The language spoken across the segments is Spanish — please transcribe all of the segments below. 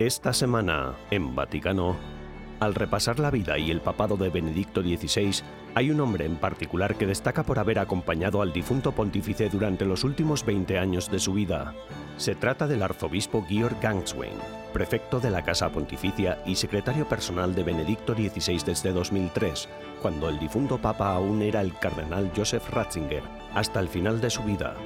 Esta semana, en Vaticano, al repasar la vida y el papado de Benedicto XVI, hay un hombre en particular que destaca por haber acompañado al difunto pontífice durante los últimos 20 años de su vida. Se trata del arzobispo Georg Gangswein, prefecto de la Casa Pontificia y secretario personal de Benedicto XVI desde 2003, cuando el difunto papa aún era el cardenal Joseph Ratzinger, hasta el final de su vida.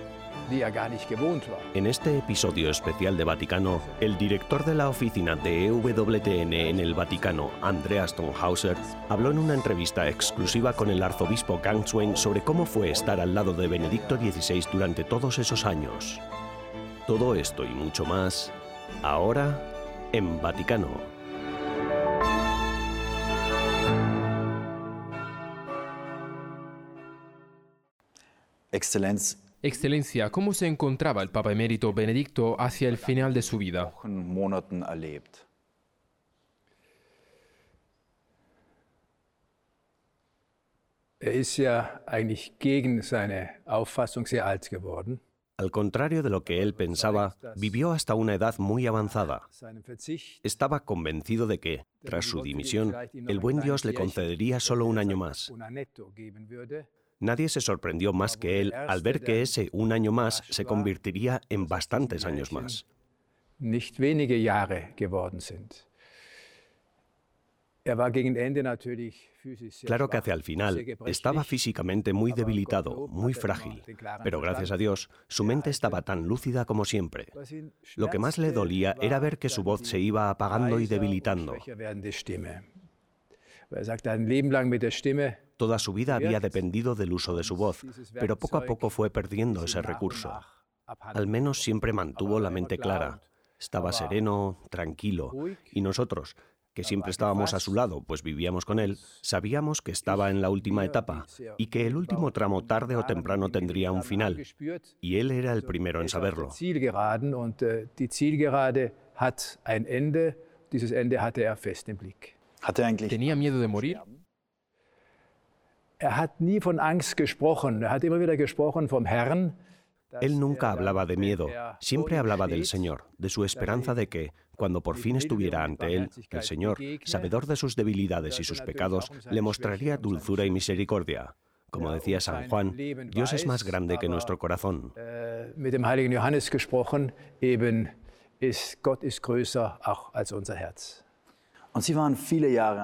En este episodio especial de Vaticano, el director de la oficina de EWTN en el Vaticano, Andreas Stonhauser, habló en una entrevista exclusiva con el arzobispo Gangswein sobre cómo fue estar al lado de Benedicto XVI durante todos esos años. Todo esto y mucho más, ahora en Vaticano. Excelencia, Excelencia, ¿cómo se encontraba el Papa emérito Benedicto hacia el final de su vida? Al contrario de lo que él pensaba, vivió hasta una edad muy avanzada. Estaba convencido de que, tras su dimisión, el buen Dios le concedería solo un año más. Nadie se sorprendió más que él al ver que ese un año más se convertiría en bastantes años más. Er Claro que hacia el final estaba físicamente muy debilitado, muy er frágil, pero gracias a. Dios su mente estaba tan lúcida como siempre. Lo que más le dolía era ver que su voz se iba apagando y debilitando. Toda su vida había dependido del uso de su voz, pero poco a poco fue perdiendo ese recurso. Al menos siempre mantuvo la mente clara. Estaba sereno, tranquilo. Y nosotros, que siempre estábamos a su lado, pues vivíamos con él, sabíamos que estaba en la última etapa y que el último tramo tarde o temprano tendría un final. Y él era el primero en er saberlo. Äh. Dieses Ende hatte er fest im Blick. Er ¿Tenía miedo de morir? Er hat nie von Angst gesprochen. Er hat immer wieder gesprochen vom Herrn. dass Él nunca hablaba de miedo, siempre hablaba del Señor, de su esperanza de que, cuando por fin estuviera ante Él, el Señor, sabedor de sus debilidades y sus pecados, le mostraría dulzura y misericordia. Como decía San Juan, Dios es más grande que nuestro corazón. mit dem heiligen Johannes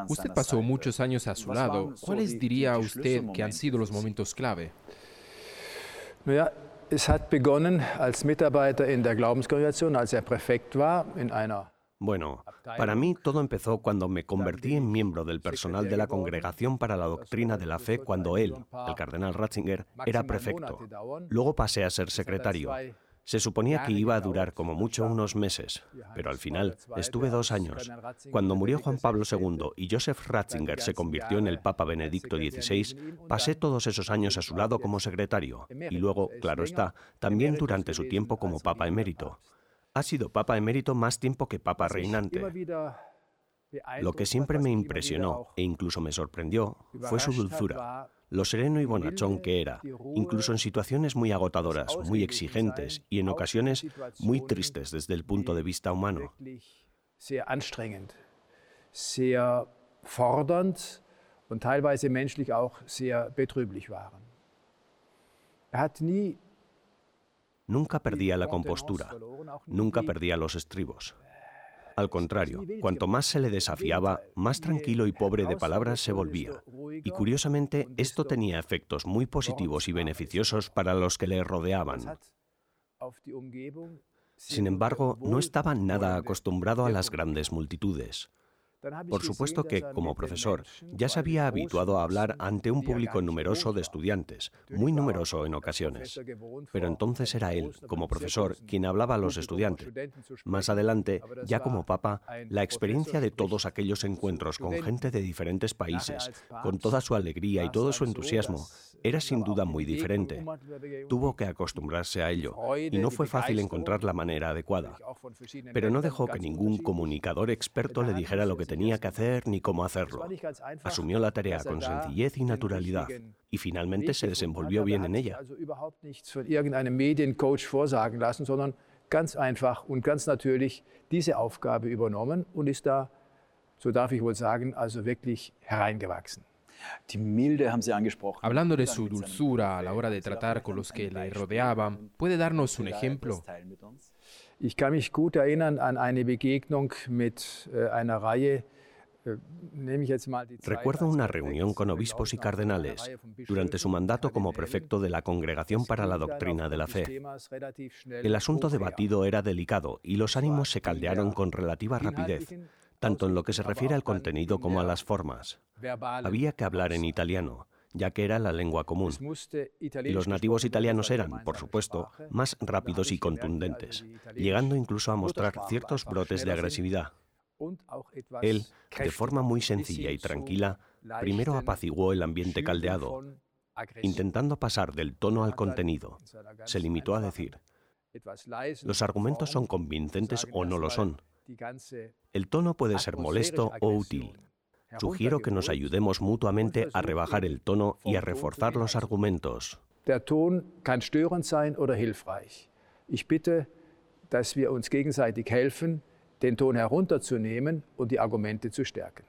Usted pasó muchos años a su lado. ¿Cuáles diría usted que han sido los momentos clave? Er Bueno, para mí todo empezó cuando me convertí en miembro del personal de la Congregación para la Doctrina de la Fe cuando él, el cardenal Ratzinger, era prefecto. Luego pasé a ser secretario. Se suponía que iba a durar como mucho unos meses, pero al final estuve dos años. Cuando murió Juan Pablo II y Joseph Ratzinger se convirtió en el Papa Benedicto XVI, pasé todos esos años a su lado como secretario y luego, claro está, también durante su tiempo como Papa emérito. Ha sido Papa emérito más tiempo que Papa reinante. Lo que siempre me impresionó e incluso me sorprendió fue su dulzura, lo sereno y bonachón que era, incluso en situaciones muy agotadoras, muy exigentes y en ocasiones muy tristes desde el punto de vista humano. wirklich sehr anstrengend, sehr fordernd und teilweise menschlich auch sehr betrüblich waren. Er hat nie Nunca perdía la compostura, nunca perdía los estribos. Al contrario, cuanto más se le desafiaba, más tranquilo y pobre de palabras se volvía. Y curiosamente, esto tenía efectos muy positivos y beneficiosos para los que le rodeaban. Sin embargo, no estaba nada acostumbrado a las grandes multitudes. Por supuesto que, como profesor, ya se había habituado a hablar ante un público numeroso de estudiantes, muy numeroso en ocasiones. Pero entonces era él, como profesor, quien hablaba a los estudiantes. Más adelante, ya como papa, la experiencia de todos aquellos encuentros con gente de diferentes países, con toda su alegría y todo su entusiasmo, era sin duda muy diferente. Tuvo que acostumbrarse a ello, y no fue fácil encontrar la manera adecuada. Pero no dejó que ningún comunicador experto le dijera lo que tenía que hacer ni cómo hacerlo. Asumió la tarea con sencillez y naturalidad y finalmente se desenvolvió bien en ella. Ganz einfach und ganz natürlich diese Aufgabe übernommen und ist da, so darf ich wohl sagen, also wirklich hereingewachsen. Hablando de su dulzura a la hora de tratar con los que le rodeaban, ¿puede darnos un ejemplo? Ich kann mich gut erinnern an eine Begegnung mit äh, einer Reihe äh, Recuerdo una reunión con obispos y cardenales durante su mandato como prefecto de la Congregación para la Doctrina de la Fe. El asunto debatido era delicado y los ánimos se caldearon con relativa rapidez, tanto en lo que se refiere al contenido como a las formas. Había que hablar en italiano, ya que era la lengua común. Y los nativos italianos eran, por supuesto, más rápidos y contundentes, llegando incluso a mostrar ciertos brotes de agresividad. Él, de forma muy sencilla y tranquila, primero apaciguó el ambiente caldeado, intentando pasar del tono al contenido. Se limitó a decir, los argumentos son convincentes o no lo son. El tono puede ser molesto o útil. Sugiero que nos ayudemos mutuamente a rebajar el tono y a reforzar los argumentos. Der Ton kann störend sein oder hilfreich. Ich bitte, dass wir uns gegenseitig helfen, den Ton herunterzunehmen und die Argumente zu stärken.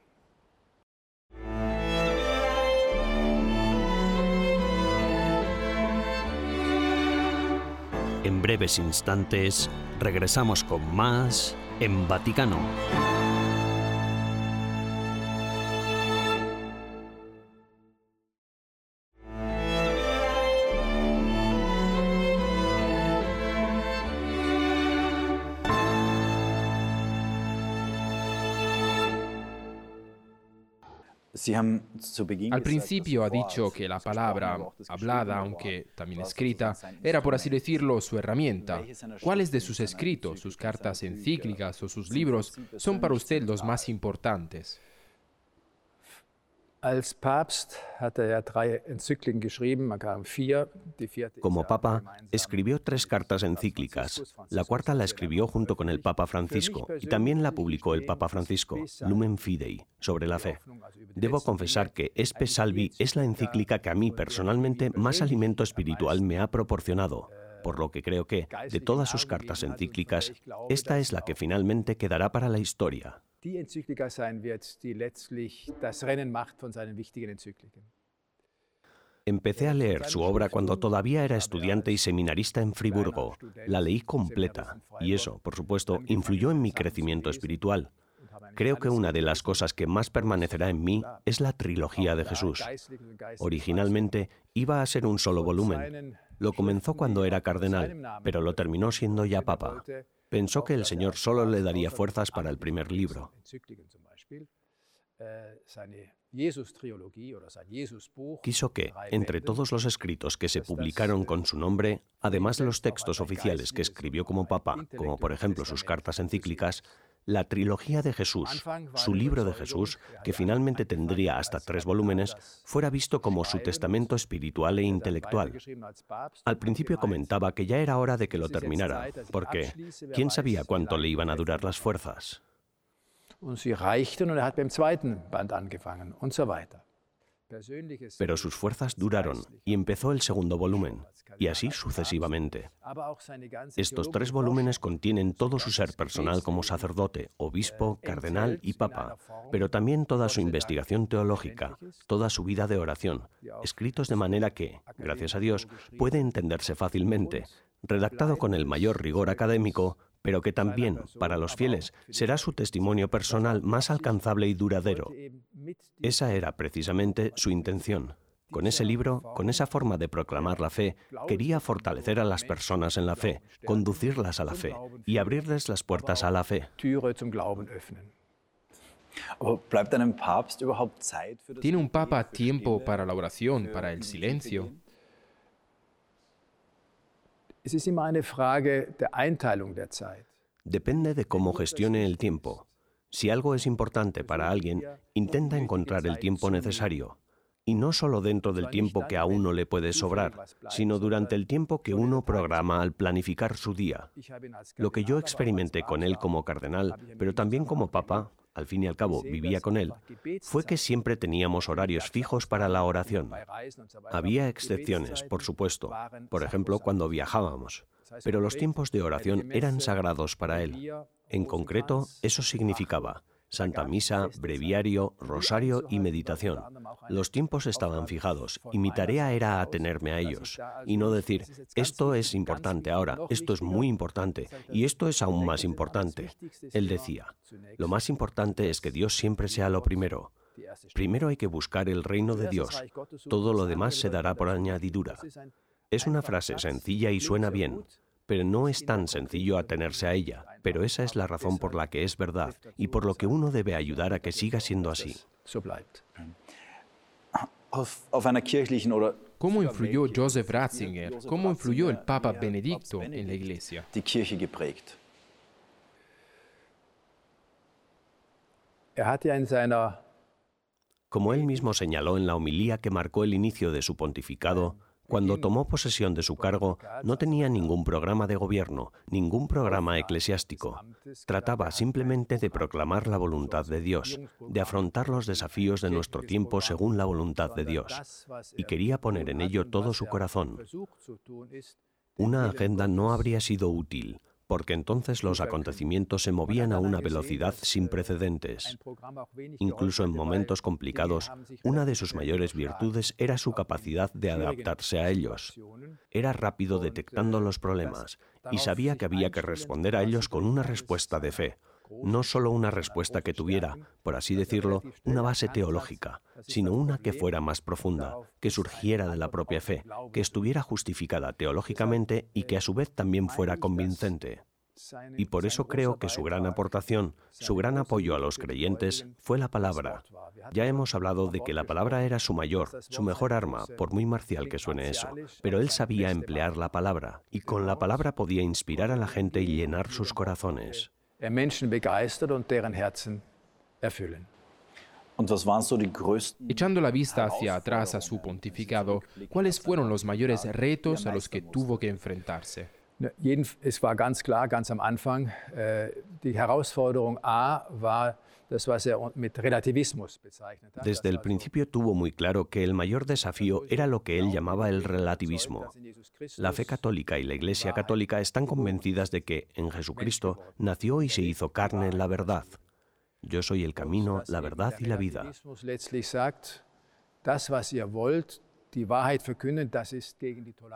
En breves instantes regresamos con más en Vaticano. Al principio ha dicho que la palabra hablada, aunque también escrita, era, por así decirlo, su herramienta. ¿Cuáles de sus escritos, sus cartas encíclicas o sus libros son para usted los más importantes? Como papa, escribió tres cartas encíclicas. La cuarta la escribió junto con el Papa Francisco y también la publicó el Papa Francisco, Lumen Fidei, sobre la fe. Debo confesar que Espe Salvi es la encíclica que a mí personalmente más alimento espiritual me ha proporcionado por lo que creo que, de todas sus cartas encíclicas, esta es la que finalmente quedará para la historia. Die Enzyklika sein wird, die letztlich das Rennen macht von seinen wichtigen Enzykliken. Empecé a leer su obra cuando todavía era estudiante y seminarista en Friburgo. La leí completa y eso, por supuesto, influyó en mi crecimiento espiritual. Creo que una de las cosas que más permanecerá en mí es la trilogía de Jesús. Originalmente iba a ser un solo volumen. Lo comenzó cuando era cardenal, pero lo terminó siendo ya papa pensó que el Señor solo le daría fuerzas para el primer libro. Quiso que, entre todos los escritos que se publicaron con su nombre, además de los textos oficiales que escribió como papa, como por ejemplo sus cartas encíclicas, la trilogía de Jesús, su libro de Jesús, que finalmente tendría hasta tres volúmenes, fuera visto como su testamento espiritual e intelectual. Al principio comentaba que ya era hora de que lo terminara, porque ¿quién sabía cuánto le iban a durar las fuerzas? Pero sus fuerzas duraron y empezó el segundo volumen, y así sucesivamente. Estos tres volúmenes contienen todo su ser personal como sacerdote, obispo, cardenal y papa, pero también toda su investigación teológica, toda su vida de oración, escritos de manera que, gracias a Dios, puede entenderse fácilmente, redactado con el mayor rigor académico, pero que también, para los fieles, será su testimonio personal más alcanzable y duradero. Esa era precisamente su intención. Con ese libro, con esa forma de proclamar la fe, quería fortalecer a las personas en la fe, conducirlas a la fe y abrirles las puertas a la fe. ¿Tiene un papa tiempo para la oración, para el silencio? Depende de cómo gestione el tiempo. Si algo es importante para alguien, intenta encontrar el tiempo necesario. Y no solo dentro del tiempo que a uno le puede sobrar, sino durante el tiempo que uno programa al planificar su día. Lo que yo experimenté con él como cardenal, pero también como papa, al fin y al cabo vivía con él, fue que siempre teníamos horarios fijos para la oración. Había excepciones, por supuesto, por ejemplo, cuando viajábamos. Pero los tiempos de oración eran sagrados para él. En concreto, eso significaba Santa Misa, breviario, rosario y meditación. Los tiempos estaban fijados y mi tarea era atenerme a ellos y no decir, esto es importante ahora, esto es muy importante y esto es aún más importante. Él decía, lo más importante es que Dios siempre sea lo primero. Primero hay que buscar el reino de Dios. Todo lo demás se dará por añadidura. Es una frase sencilla y suena bien, pero no es tan sencillo atenerse a ella. Pero esa es la razón por la que es verdad y por lo que uno debe ayudar a que siga siendo así. ¿Cómo influyó Joseph Ratzinger? ¿Cómo influyó el Papa Benedicto en la Iglesia? Como él mismo señaló en la homilía que marcó el inicio de su pontificado, cuando tomó posesión de su cargo, no tenía ningún programa de gobierno, ningún programa eclesiástico. Trataba simplemente de proclamar la voluntad de Dios, de afrontar los desafíos de nuestro tiempo según la voluntad de Dios, y quería poner en ello todo su corazón. Una agenda no habría sido útil, porque entonces los acontecimientos se movían a una velocidad sin precedentes. Incluso en momentos complicados, una de sus mayores virtudes era su capacidad de adaptarse a ellos. Era rápido detectando los problemas y sabía que había que responder a ellos con una respuesta de fe, no solo una respuesta que tuviera, por así decirlo, una base teológica, sino una que fuera más profunda, que surgiera de la propia fe, que estuviera justificada teológicamente y que a su vez también fuera convincente. Y por eso creo que su gran aportación, su gran apoyo a los creyentes fue la palabra. Ya hemos hablado de que la palabra era su mayor, su mejor arma, por muy marcial que suene eso, pero él sabía emplear la palabra y con la palabra podía inspirar a la gente y llenar sus corazones. Echando la vista hacia atrás a su pontificado, ¿cuáles fueron los mayores retos a los que tuvo que enfrentarse? Es war ganz klar, ganz am Anfang, äh, die Herausforderung A war das, was er mit Relativismus bezeichnet hat. Desde el principio tuvo muy claro que el mayor desafío era lo que él llamaba el relativismo. La fe católica y la Iglesia católica están convencidas de que en Jesucristo nació y se hizo carne en la verdad. Yo soy el camino, la verdad y la vida.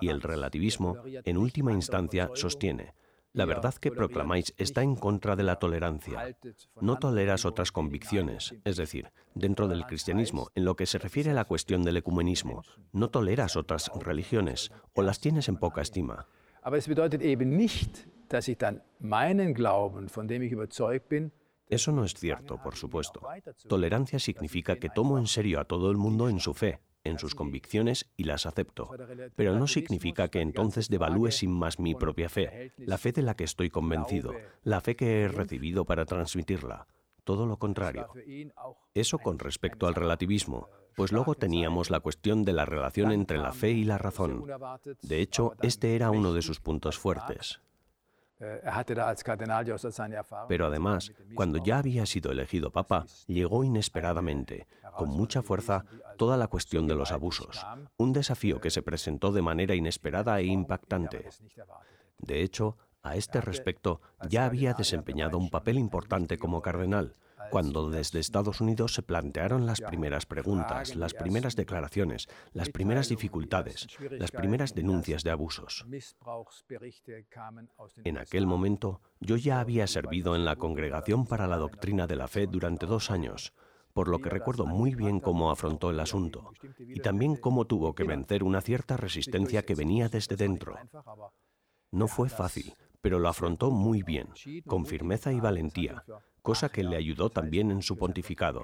Y el relativismo, en última instancia, sostiene, la verdad que proclamáis está en contra de la tolerancia. No toleras otras convicciones, es decir, dentro del cristianismo, en lo que se refiere a la cuestión del ecumenismo, no toleras otras religiones o las tienes en poca estima. Eso no es cierto, por supuesto. Tolerancia significa que tomo en serio a todo el mundo en su fe, en sus convicciones y las acepto. Pero no significa que entonces devalúe sin más mi propia fe, la fe de la que estoy convencido, la fe que he recibido para transmitirla. Todo lo contrario. Eso con respecto al relativismo, pues luego teníamos la cuestión de la relación entre la fe y la razón. De hecho, este era uno de sus puntos fuertes. Er Pero además, cuando ya había sido elegido papa, llegó inesperadamente, con mucha fuerza, toda la cuestión de los abusos, un desafío que se presentó de manera inesperada e impactante. De hecho, a este respecto, ya había desempeñado un papel importante como cardenal, cuando desde Estados Unidos se plantearon las primeras preguntas, las primeras declaraciones, las primeras dificultades, las primeras denuncias de abusos. En aquel momento, yo ya había servido en la Congregación para la Doctrina de la Fe durante dos años, por lo que recuerdo muy bien cómo afrontó el asunto y también cómo tuvo que vencer una cierta resistencia que venía desde dentro. No fue fácil, pero lo afrontó muy bien, con firmeza y valentía, cosa que le ayudó también en su pontificado.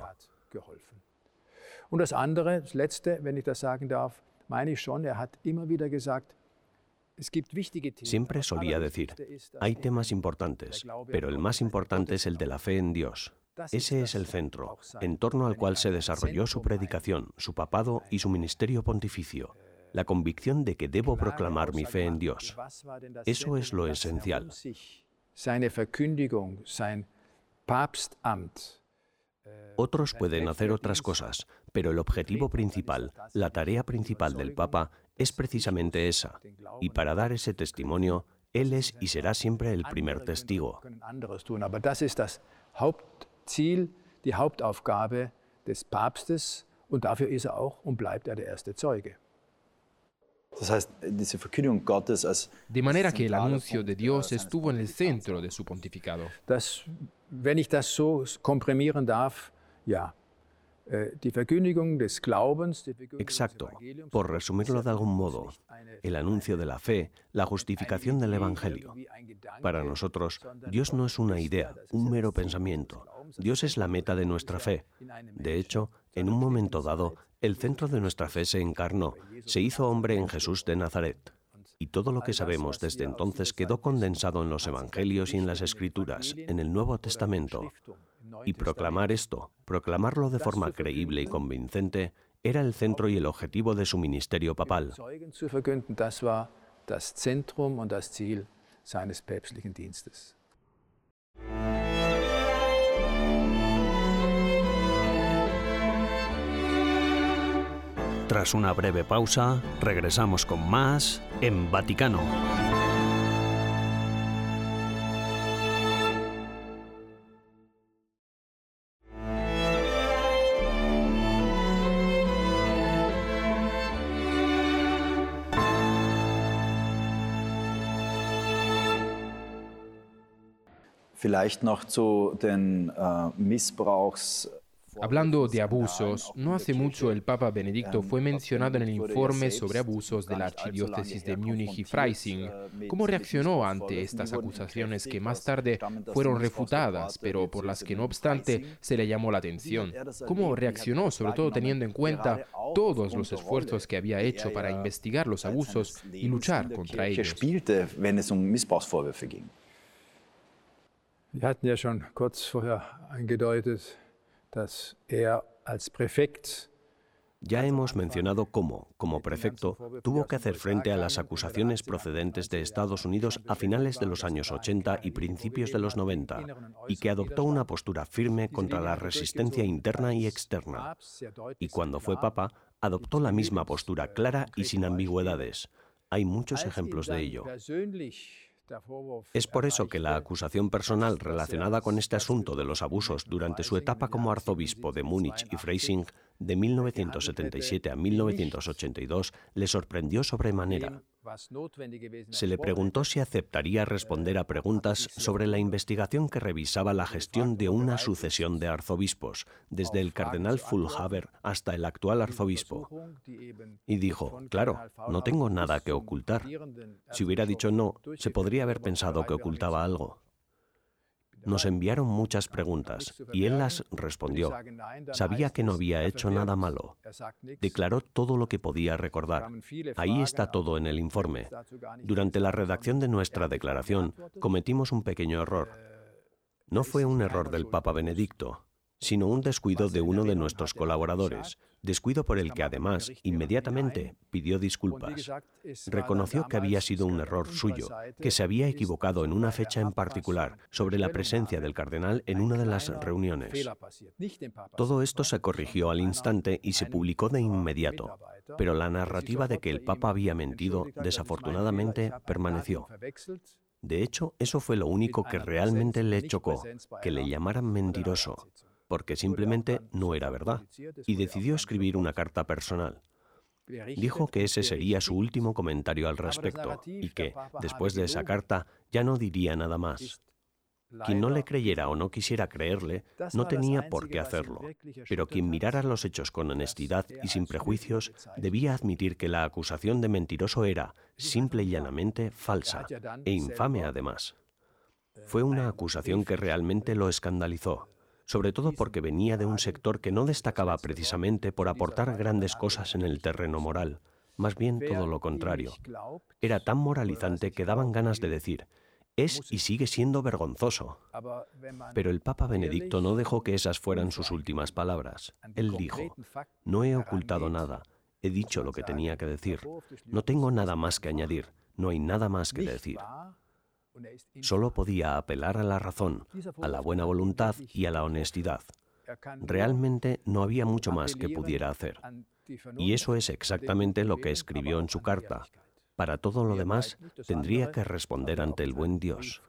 Siempre solía decir, hay temas importantes, pero el más importante es el de la fe en Dios. Ese es el centro, en torno al cual se desarrolló su predicación, su papado y su ministerio pontificio, la convicción de que debo proclamar mi fe en Dios. Eso es lo esencial. Otros pueden hacer otras cosas, pero el objetivo principal, la tarea principal del Papa, es precisamente esa. Y para dar ese testimonio, Él es y será siempre el primer testigo. Aber das ist das Hauptziel, die Hauptaufgabe des Papstes und dafür ist auch und bleibt der erste Zeuge. De manera que el anuncio de Dios estuvo en el centro de su pontificado. Wenn ich das so komprimieren darf, ja. Äh, Exacto. Por resumirlo de algún modo, el anuncio de la fe, la justificación del Evangelio. Para nosotros, Dios no es una idea, un mero pensamiento. Dios es la meta de nuestra fe. De hecho, en un momento dado, el centro de nuestra fe se encarnó, se hizo hombre en Jesús de Nazaret. Y todo lo que sabemos desde entonces quedó condensado en los Evangelios y en las Escrituras, en el Nuevo Testamento. Y proclamar esto, proclamarlo de forma creíble y convincente, era el centro y el objetivo de su ministerio papal. Tras una breve pausa, regresamos con más en Vaticano. Vielleicht noch zu den äh, Missbrauchs Hablando de abusos, no hace mucho el Papa Benedicto fue mencionado en el informe sobre abusos de la Archidiócesis de Múnich y Freising. ¿Cómo reaccionó ante estas acusaciones que más tarde fueron refutadas, pero por las que no obstante se le llamó la atención? ¿Cómo reaccionó, sobre todo teniendo en cuenta todos los esfuerzos que había hecho para investigar los abusos y luchar contra ellos? Wir hatten ja schon kurz vorher angedeutet, ya hemos mencionado cómo, como prefecto, tuvo que hacer frente a las acusaciones procedentes de Estados Unidos a finales de los años 80 y principios de los 90, y que adoptó una postura firme contra la resistencia interna y externa. Y cuando fue papa, adoptó la misma postura clara y sin ambigüedades. Hay muchos ejemplos de ello. Es por eso que la acusación personal relacionada con este asunto de los abusos durante su etapa como arzobispo de Múnich y Freising de 1977 a 1982 le sorprendió sobremanera. Se le preguntó si aceptaría responder a preguntas sobre la investigación que revisaba la gestión de una sucesión de arzobispos, desde el cardenal Fulhaber hasta el actual arzobispo. Y dijo, claro, no tengo nada que ocultar. Si hubiera dicho no, se podría haber pensado que ocultaba algo. Nos enviaron muchas preguntas y él las respondió. Sabía que no había hecho nada malo. Declaró todo lo que podía recordar. Ahí está todo en el informe. Durante la redacción de nuestra declaración cometimos un pequeño error. No fue un error del Papa Benedicto sino un descuido de uno de nuestros colaboradores, descuido por el que además inmediatamente pidió disculpas. Reconoció que había sido un error suyo, que se había equivocado en una fecha en particular sobre la presencia del cardenal en una de las reuniones. Todo esto se corrigió al instante y se publicó de inmediato, pero la narrativa de que el Papa había mentido desafortunadamente permaneció. De hecho, eso fue lo único que realmente le chocó, que le llamaran mentiroso porque simplemente no era verdad, y decidió escribir una carta personal. Dijo que ese sería su último comentario al respecto y que, después de esa carta, ya no diría nada más. Quien no le creyera o no quisiera creerle, no tenía por qué hacerlo, pero quien mirara los hechos con honestidad y sin prejuicios debía admitir que la acusación de mentiroso era, simple y llanamente, falsa, e infame además. Fue una acusación que realmente lo escandalizó, sobre todo porque venía de un sector que no destacaba precisamente por aportar grandes cosas en el terreno moral, más bien todo lo contrario. Era tan moralizante que daban ganas de decir, es y sigue siendo vergonzoso. Pero el Papa Benedicto no dejó que esas fueran sus últimas palabras. Él dijo, no he ocultado nada, he dicho lo que tenía que decir, no tengo nada más que añadir, no hay nada más que decir. Solo podía apelar a la razón, a la buena voluntad y a la honestidad. Realmente no había mucho más que pudiera hacer. Y eso es exactamente lo que escribió en su carta. Para todo lo demás, tendría que responder ante el buen Dios.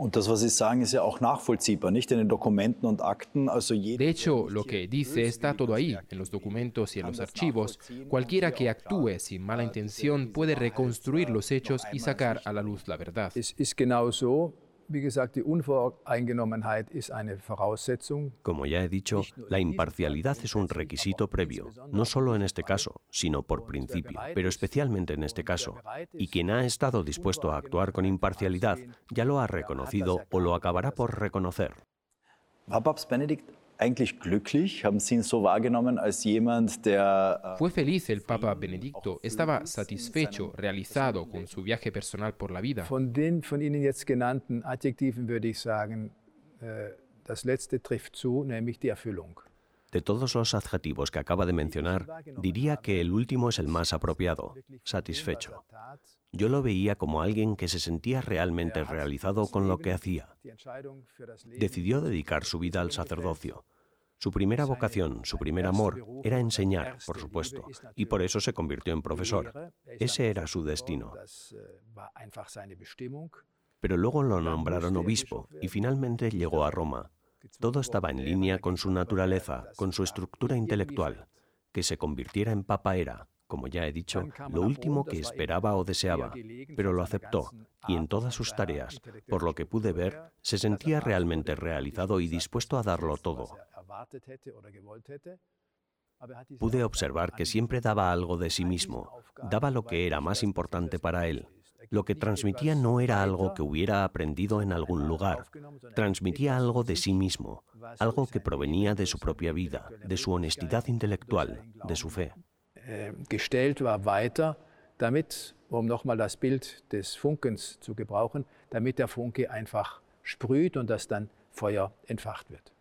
Und das, was Sie sagen, ist ja auch nachvollziehbar, nicht in den Dokumenten und Akten. Also De hecho, lo que dice está todo ahí, en los documentos y en los archivos. Cualquiera que actúe sin mala intención puede reconstruir los hechos y sacar a la luz la verdad. Es ist genau so, wie gesagt, die Unvoreingenommenheit ist eine Voraussetzung. Como ya he dicho, la imparcialidad es un requisito previo, no solo en este caso, sino por principio, pero especialmente en este caso. Y quien ha estado dispuesto a actuar con imparcialidad ya lo ha reconocido o lo acabará por reconocer. Eigentlich glücklich? Haben Sie ihn so wahrgenommen als jemand, der äh, Fue feliz el Papa Benedicto, estaba satisfecho, realizado con su viaje personal por la vida. Von den von Ihnen jetzt genannten Adjektiven würde ich sagen, äh, das letzte trifft zu, nämlich die Erfüllung. De todos los adjetivos que acaba de mencionar, diría que el último es el más apropiado, satisfecho. Yo lo veía como alguien que se sentía realmente realizado con lo que hacía. Decidió dedicar su vida al sacerdocio. Su primera vocación, su primer amor, era enseñar, por supuesto, y por eso se convirtió en profesor. Ese era su destino. Pero luego lo nombraron obispo y finalmente llegó a Roma. Todo estaba en línea con su naturaleza, con su estructura intelectual. Que se convirtiera en papa era, como ya he dicho, lo último que esperaba o deseaba, pero lo aceptó y en todas sus tareas, por lo que pude ver, se sentía realmente realizado y dispuesto a darlo todo. Pude observar que siempre daba algo de sí mismo, daba lo que era más importante para él. Lo que transmitía no era algo que hubiera aprendido en algún lugar, transmitía algo de sí mismo, algo que provenía de su propia vida, de su honestidad intelectual, de su fe. Äh, gestellt war weiter, damit, um nochmal das Bild des Funkens zu gebrauchen, damit der Funke einfach sprüht und das dann Feuer entfacht wird.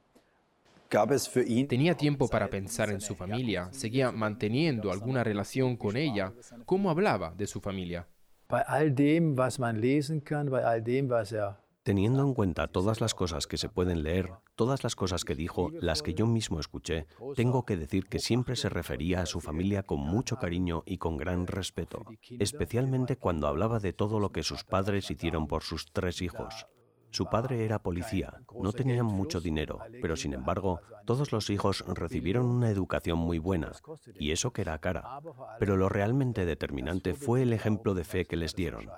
gab es für ihn Tenía tiempo para pensar en su familia, seguía manteniendo alguna relación con ella. ¿Cómo hablaba de su familia? Bei all dem, was man lesen kann, bei all dem, was er Teniendo en cuenta todas las cosas que se pueden leer, todas las cosas que dijo, las que yo mismo escuché, tengo que decir que siempre se refería a su familia con mucho cariño y con gran respeto, especialmente cuando hablaba de todo lo que sus padres hicieron por sus tres hijos. Su padre era policía, no tenían mucho dinero, pero sin embargo, todos los hijos recibieron una educación muy buena, y eso que era cara. Pero lo realmente determinante fue el ejemplo de fe que les dieron.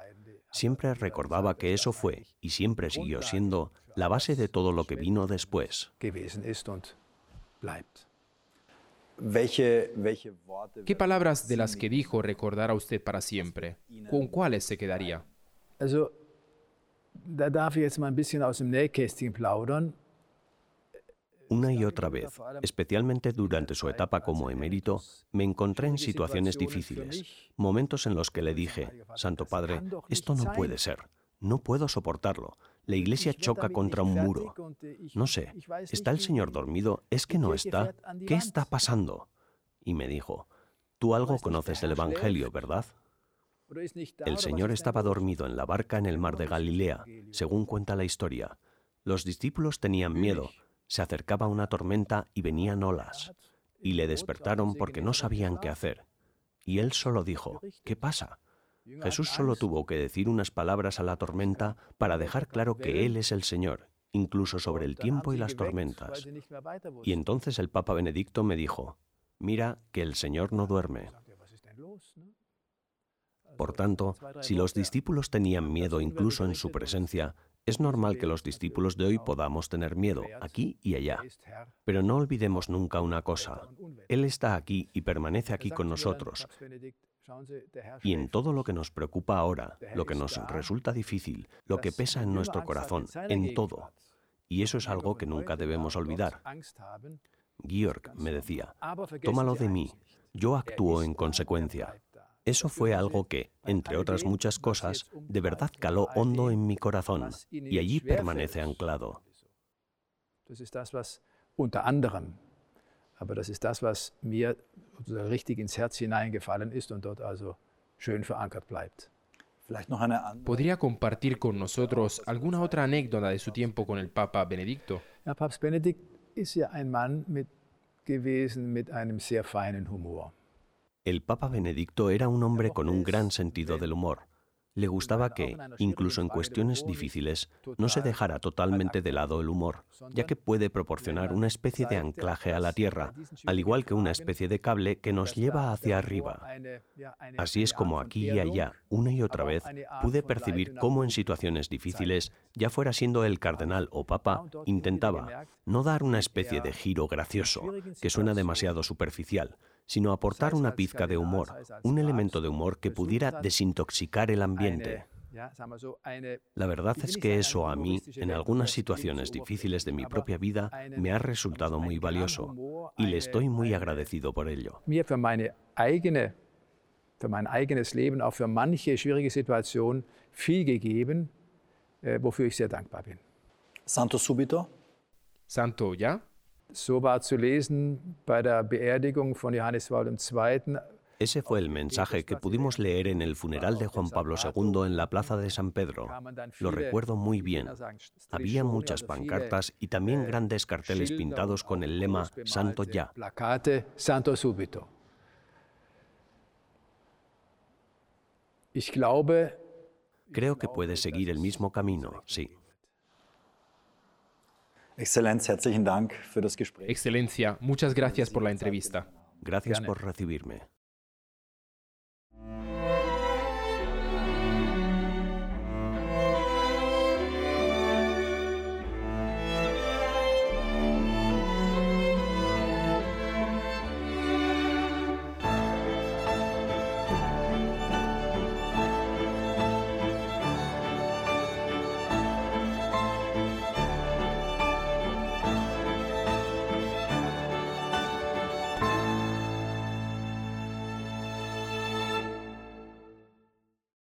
Siempre recordaba que eso fue, y siempre siguió siendo, la base de todo lo que vino después. ¿Qué palabras de las que dijo recordará usted para siempre? ¿Con cuáles se quedaría? Also, da darf ich jetzt mal ein bisschen aus dem Nähkästchen plaudern. Una y otra vez, especialmente durante su etapa como emérito, me encontré en situaciones difíciles, momentos en los que le dije, Santo Padre, esto no puede ser, no puedo soportarlo, la iglesia choca contra un muro. No sé, ¿está el Señor dormido? ¿Es que no está? ¿Qué está pasando? Y me dijo, tú algo conoces del Evangelio, ¿verdad? El Señor estaba dormido en la barca en el mar de Galilea, según cuenta la historia. Los discípulos tenían miedo, se acercaba una tormenta y venían olas, y le despertaron porque no sabían qué hacer. Y él solo dijo, ¿qué pasa? Jesús solo tuvo que decir unas palabras a la tormenta para dejar claro que Él es el Señor, incluso sobre el tiempo y las tormentas. Y entonces el Papa Benedicto me dijo, mira que el Señor no duerme. Por tanto, si los discípulos tenían miedo incluso en su presencia, es normal que los discípulos de hoy podamos tener miedo, aquí y allá. Er. Pero no olvidemos nunca una cosa. Él está aquí y permanece aquí con nosotros. Y en todo lo que nos preocupa ahora, lo que nos resulta difícil, lo que pesa en nuestro corazón, en todo. Y eso es algo que nunca debemos olvidar. Georg me decía, tómalo de mí, yo actúo en consecuencia. Eso fue algo que, entre otras muchas cosas, de verdad caló hondo en mi corazón y allí permanece anclado. Das ist das, was unter anderem, aber das ist das, was mir sozusagen richtig ins Herz hineingefallen ist und dort also schön verankert bleibt. vielleicht noch eine andere ¿Podría compartir con nosotros alguna otra anécdota de su tiempo con el Papa Benedicto? Ja, Papst Benedikt ist ja ein Mann mit gewesen mit einem sehr feinen Humor. El Papa Benedicto era un hombre con un gran sentido del humor. Le gustaba que, incluso en cuestiones difíciles, no se dejara totalmente de lado el humor, ya que puede proporcionar una especie de anclaje a la tierra, al igual que una especie de cable que nos lleva hacia arriba. Así es como aquí y allá, una y otra vez, pude percibir cómo en situaciones difíciles, ya fuera siendo el cardenal o papa, intentaba no dar una especie de giro gracioso, que suena demasiado superficial, sino aportar una pizca de humor, un elemento de humor que pudiera desintoxicar el ambiente. La verdad es que eso a mí, en algunas situaciones difíciles de mi propia vida, me ha resultado muy valioso y le estoy muy agradecido por ello. Für mein eigenes Leben, auch für manche schwierige Situation viel gegeben, äh, wofür ich sehr dankbar bin. Santo subito. Santo, ¿ya? So war zu lesen bei der Beerdigung von Johannes Paul II. Ese fue el mensaje que pudimos leer en el funeral de Juan Pablo II en la plaza de San Pedro. Lo recuerdo muy bien. Había muchas pancartas y también grandes carteles pintados con el lema Santo ya. Santo subito. Creo que puede seguir el mismo camino, sí. Exzellenz, herzlichen Dank für das Gespräch. Excelencia, muchas gracias por la entrevista. Gracias por recibirme.